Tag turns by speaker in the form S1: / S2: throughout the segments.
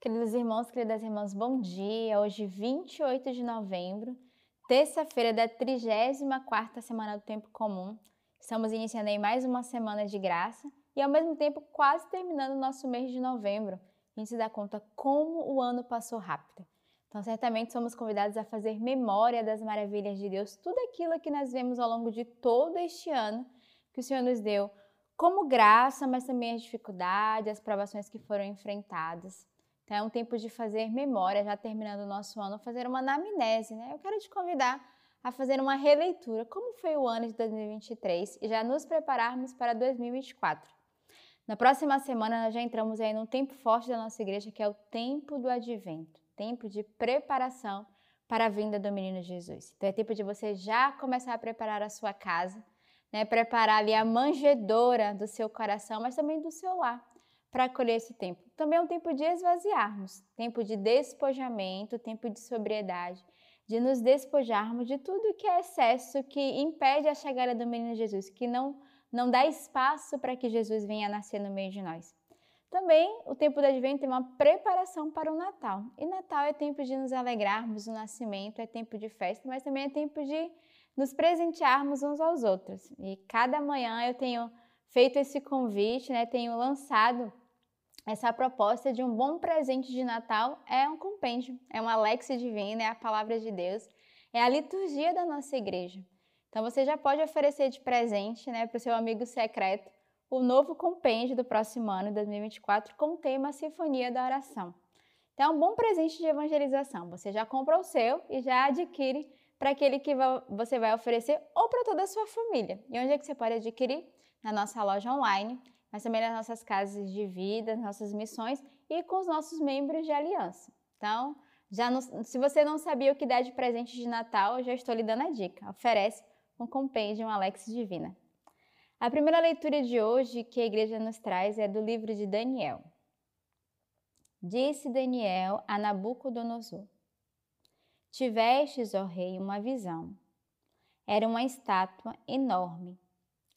S1: Queridos irmãos, queridas irmãs, bom dia. Hoje, 28 de novembro, terça-feira da 34ª semana do tempo comum. Estamos iniciando aí mais uma semana de graça e ao mesmo tempo quase terminando o nosso mês de novembro. A gente se dá conta como o ano passou rápido. Então, certamente somos convidados a fazer memória das maravilhas de Deus, tudo aquilo que nós vemos ao longo de todo este ano que o Senhor nos deu como graça, mas também as dificuldades, as provações que foram enfrentadas. Então é um tempo de fazer memória, já terminando o nosso ano, fazer uma anamnese, né? Eu quero te convidar a fazer uma releitura, como foi o ano de 2023 e já nos prepararmos para 2024. Na próxima semana nós já entramos aí num tempo forte da nossa igreja, que é o tempo do advento, tempo de preparação para a vinda do menino Jesus. Então é tempo de você já começar a preparar a sua casa, né? Preparar ali a manjedoura do seu coração, mas também do seu lar para acolher esse tempo. Também é um tempo de esvaziarmos, tempo de despojamento, tempo de sobriedade, de nos despojarmos de tudo que é excesso que impede a chegada do menino Jesus, que não, não dá espaço para que Jesus venha nascer no meio de nós. Também o tempo do advento é uma preparação para o Natal. E Natal é tempo de nos alegrarmos o nascimento, é tempo de festa, mas também é tempo de nos presentearmos uns aos outros. E cada manhã eu tenho feito esse convite, né, tenho lançado essa proposta de um bom presente de Natal é um compêndio, é uma Lexia Divina, é a palavra de Deus, é a liturgia da nossa igreja. Então você já pode oferecer de presente né, para o seu amigo secreto o novo compêndio do próximo ano, 2024, com o tema Sinfonia da Oração. Então é um bom presente de evangelização. Você já compra o seu e já adquire para aquele que você vai oferecer ou para toda a sua família. E onde é que você pode adquirir? Na nossa loja online mas também nas nossas casas de vida, nossas missões e com os nossos membros de aliança. Então, já não, se você não sabia o que dar de presente de Natal, eu já estou lhe dando a dica. Oferece um compêndio Alex Divina. A primeira leitura de hoje que a igreja nos traz é do livro de Daniel. Disse Daniel a Nabucodonosor: Tivestes, ó rei, uma visão. Era uma estátua enorme,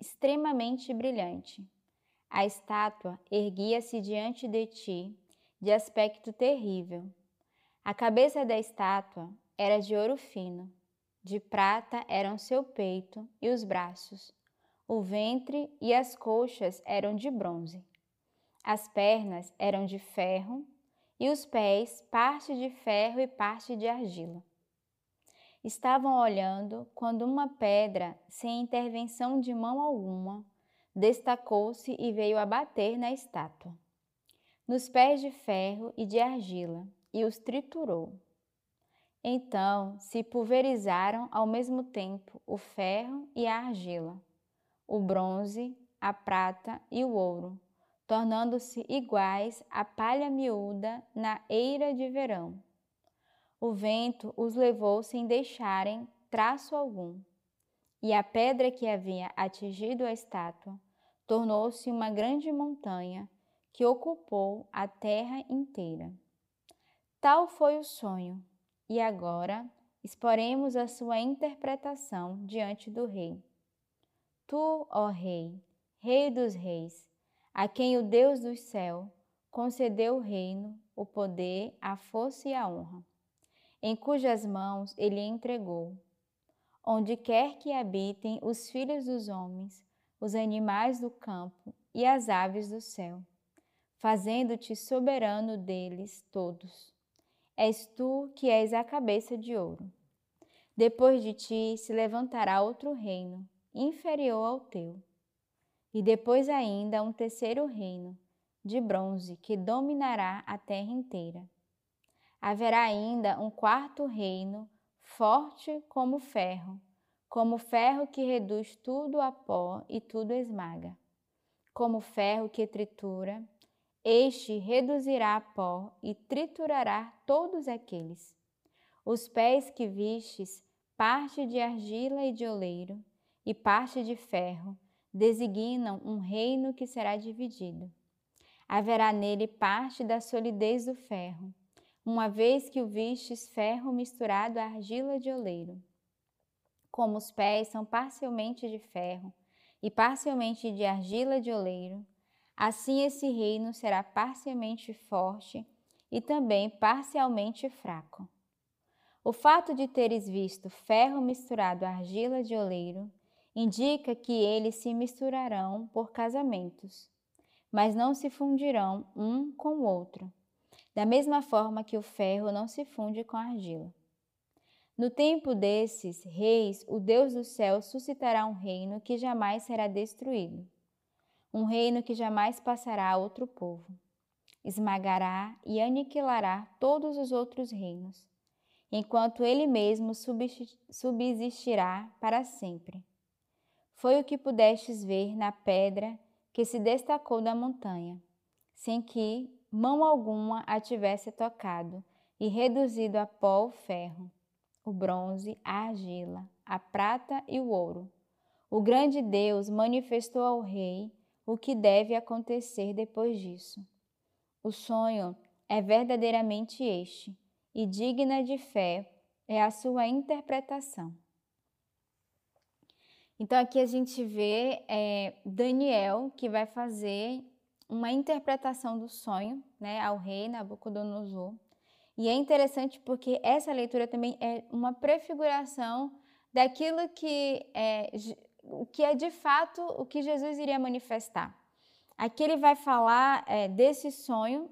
S1: extremamente brilhante a estátua erguia-se diante de ti, de aspecto terrível. A cabeça da estátua era de ouro fino, de prata eram seu peito e os braços, o ventre e as coxas eram de bronze. As pernas eram de ferro e os pés parte de ferro e parte de argila. Estavam olhando quando uma pedra, sem intervenção de mão alguma, destacou-se e veio a bater na estátua, nos pés de ferro e de argila, e os triturou. Então se pulverizaram ao mesmo tempo o ferro e a argila, o bronze, a prata e o ouro, tornando-se iguais à palha miúda na eira de verão. O vento os levou sem deixarem traço algum, e a pedra que havia atingido a estátua tornou-se uma grande montanha que ocupou a terra inteira. Tal foi o sonho, e agora exporemos a sua interpretação diante do rei. Tu, ó rei, rei dos reis, a quem o Deus do céu concedeu o reino, o poder, a força e a honra, em cujas mãos ele entregou. Onde quer que habitem os filhos dos homens, os animais do campo e as aves do céu, fazendo-te soberano deles todos. És tu que és a cabeça de ouro. Depois de ti se levantará outro reino, inferior ao teu. E depois ainda um terceiro reino, de bronze, que dominará a terra inteira. Haverá ainda um quarto reino, forte como ferro, como ferro que reduz tudo a pó e tudo esmaga. Como ferro que tritura, este reduzirá a pó e triturará todos aqueles. Os pés que vistes, parte de argila e de oleiro, e parte de ferro, designam um reino que será dividido. Haverá nele parte da solidez do ferro, uma vez que o vistes ferro misturado à argila de oleiro como os pés são parcialmente de ferro e parcialmente de argila de oleiro, assim esse reino será parcialmente forte e também parcialmente fraco. O fato de teres visto ferro misturado à argila de oleiro indica que eles se misturarão por casamentos, mas não se fundirão um com o outro, da mesma forma que o ferro não se funde com a argila. No tempo desses reis, o Deus do céu suscitará um reino que jamais será destruído, um reino que jamais passará a outro povo. Esmagará e aniquilará todos os outros reinos, enquanto ele mesmo subsistirá para sempre. Foi o que pudestes ver na pedra que se destacou da montanha, sem que mão alguma a tivesse tocado e reduzido a pó o ferro o bronze, a argila, a prata e o ouro. O grande Deus manifestou ao rei o que deve acontecer depois disso. O sonho é verdadeiramente este, e digna de fé é a sua interpretação. Então, aqui a gente vê é, Daniel que vai fazer uma interpretação do sonho né, ao rei Nabucodonosor. E é interessante porque essa leitura também é uma prefiguração daquilo que é, que é de fato o que Jesus iria manifestar. Aqui ele vai falar é, desse sonho,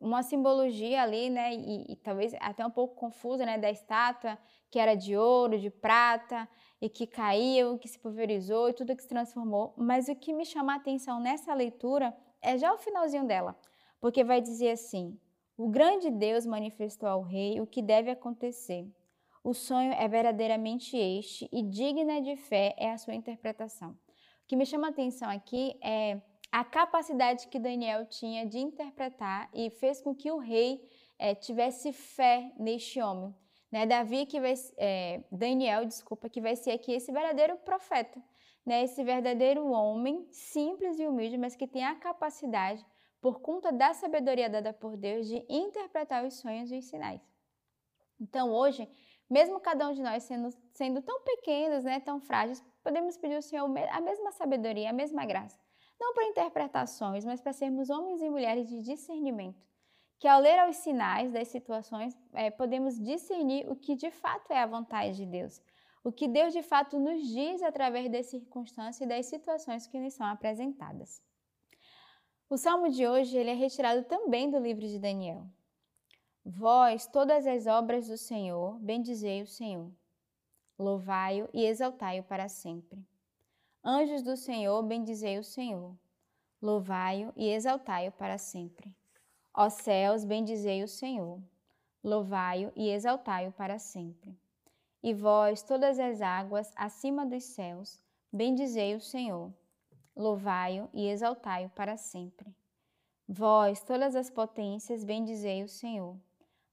S1: uma simbologia ali, né, e, e, talvez até um pouco confusa, né, da estátua que era de ouro, de prata e que caiu, que se pulverizou e tudo que se transformou. Mas o que me chama a atenção nessa leitura é já o finalzinho dela, porque vai dizer assim: o grande Deus manifestou ao rei o que deve acontecer. O sonho é verdadeiramente este e digna de fé é a sua interpretação. O que me chama a atenção aqui é a capacidade que Daniel tinha de interpretar e fez com que o rei é, tivesse fé neste homem. Né? Davi que vai, é, Daniel, desculpa, que vai ser aqui esse verdadeiro profeta, né? esse verdadeiro homem simples e humilde, mas que tem a capacidade por conta da sabedoria dada por Deus de interpretar os sonhos e os sinais. Então, hoje, mesmo cada um de nós sendo, sendo tão pequenos, né, tão frágeis, podemos pedir ao Senhor a mesma sabedoria, a mesma graça. Não para interpretações, mas para sermos homens e mulheres de discernimento. Que ao ler os sinais das situações, é, podemos discernir o que de fato é a vontade de Deus. O que Deus de fato nos diz através das circunstâncias e das situações que nos são apresentadas. O salmo de hoje ele é retirado também do livro de Daniel. Vós, todas as obras do Senhor, bendizei o Senhor. Louvai-o e exaltai-o para sempre. Anjos do Senhor, bendizei o Senhor. Louvai-o e exaltai-o para sempre. Ó céus, bendizei o Senhor. Louvai-o e exaltai-o para sempre. E vós, todas as águas acima dos céus, bendizei o Senhor louvai-o e exaltai-o para sempre. Vós, todas as potências, bendizei o Senhor,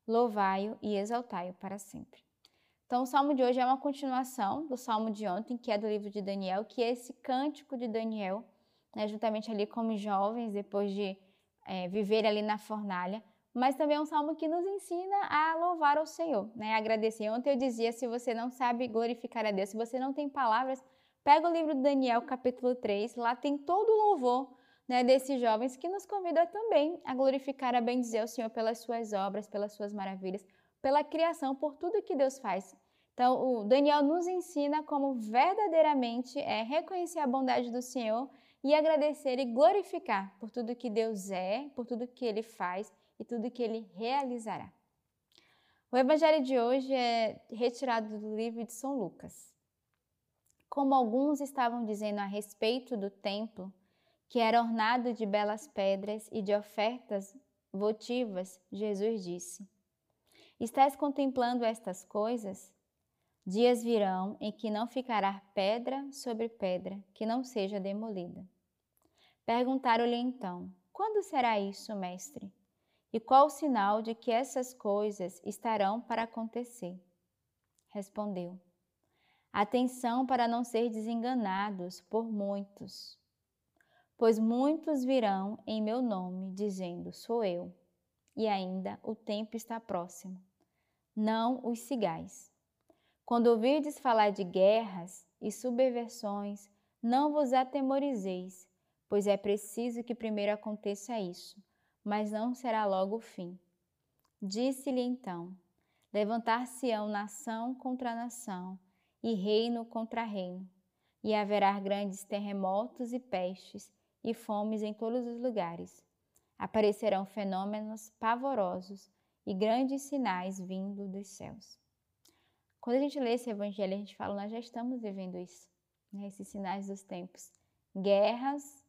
S1: louvai-o e exaltai-o para sempre. Então, o salmo de hoje é uma continuação do salmo de ontem, que é do livro de Daniel, que é esse cântico de Daniel, né, juntamente ali como jovens, depois de é, viver ali na fornalha, mas também é um salmo que nos ensina a louvar ao Senhor, né, agradecer. Ontem eu dizia, se você não sabe glorificar a Deus, se você não tem palavras Pega o livro de Daniel, capítulo 3, lá tem todo o louvor né, desses jovens que nos convida também a glorificar, a bendizer o Senhor pelas suas obras, pelas suas maravilhas, pela criação, por tudo que Deus faz. Então, o Daniel nos ensina como verdadeiramente é reconhecer a bondade do Senhor e agradecer e glorificar por tudo que Deus é, por tudo que Ele faz e tudo que Ele realizará. O evangelho de hoje é retirado do livro de São Lucas como alguns estavam dizendo a respeito do templo, que era ornado de belas pedras e de ofertas votivas, Jesus disse: Estás contemplando estas coisas? Dias virão em que não ficará pedra sobre pedra que não seja demolida. Perguntaram-lhe então: Quando será isso, mestre? E qual o sinal de que essas coisas estarão para acontecer? Respondeu: Atenção para não ser desenganados por muitos, pois muitos virão em meu nome, dizendo: Sou eu, e ainda o tempo está próximo. Não os sigais. Quando ouvirdes falar de guerras e subversões, não vos atemorizeis, pois é preciso que primeiro aconteça isso, mas não será logo o fim. Disse-lhe então: Levantar-se-ão nação contra nação e reino contra reino, e haverá grandes terremotos e pestes e fomes em todos os lugares. Aparecerão fenômenos pavorosos e grandes sinais vindo dos céus. Quando a gente lê esse evangelho, a gente fala, nós já estamos vivendo isso, né? esses sinais dos tempos. Guerras,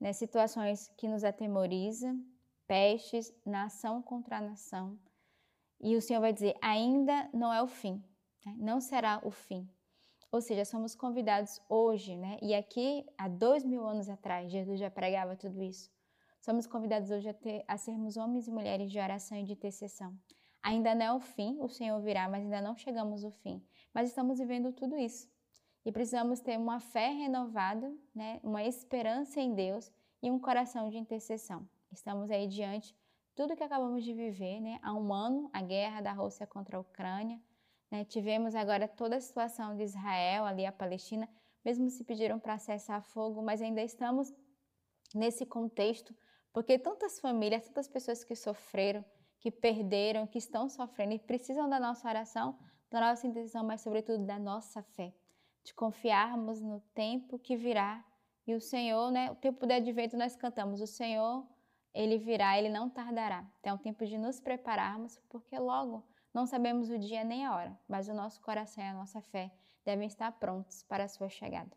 S1: né? situações que nos atemorizam, pestes, nação contra nação. E o Senhor vai dizer: ainda não é o fim, né? não será o fim. Ou seja, somos convidados hoje, né? E aqui, há dois mil anos atrás, Jesus já pregava tudo isso. Somos convidados hoje a, ter, a sermos homens e mulheres de oração e de intercessão. Ainda não é o fim, o Senhor virá, mas ainda não chegamos ao fim. Mas estamos vivendo tudo isso. E precisamos ter uma fé renovada, né? uma esperança em Deus e um coração de intercessão. Estamos aí diante tudo que acabamos de viver, né? Há um ano, a guerra da Rússia contra a Ucrânia. Né? Tivemos agora toda a situação de Israel, ali a Palestina, mesmo se pediram para cessar fogo, mas ainda estamos nesse contexto, porque tantas famílias, tantas pessoas que sofreram, que perderam, que estão sofrendo e precisam da nossa oração, da nossa intenção, mas sobretudo da nossa fé, de confiarmos no tempo que virá. E o Senhor, né, o tempo do advento nós cantamos, o Senhor ele virá, ele não tardará. Então é um tempo de nos prepararmos, porque logo não sabemos o dia nem a hora, mas o nosso coração e a nossa fé devem estar prontos para a sua chegada.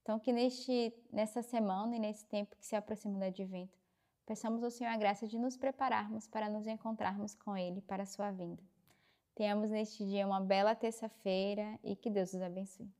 S1: Então que neste, nessa semana e nesse tempo que se aproxima do advento, peçamos ao Senhor a graça de nos prepararmos para nos encontrarmos com Ele para a sua vinda. Tenhamos neste dia uma bela terça-feira e que Deus os abençoe.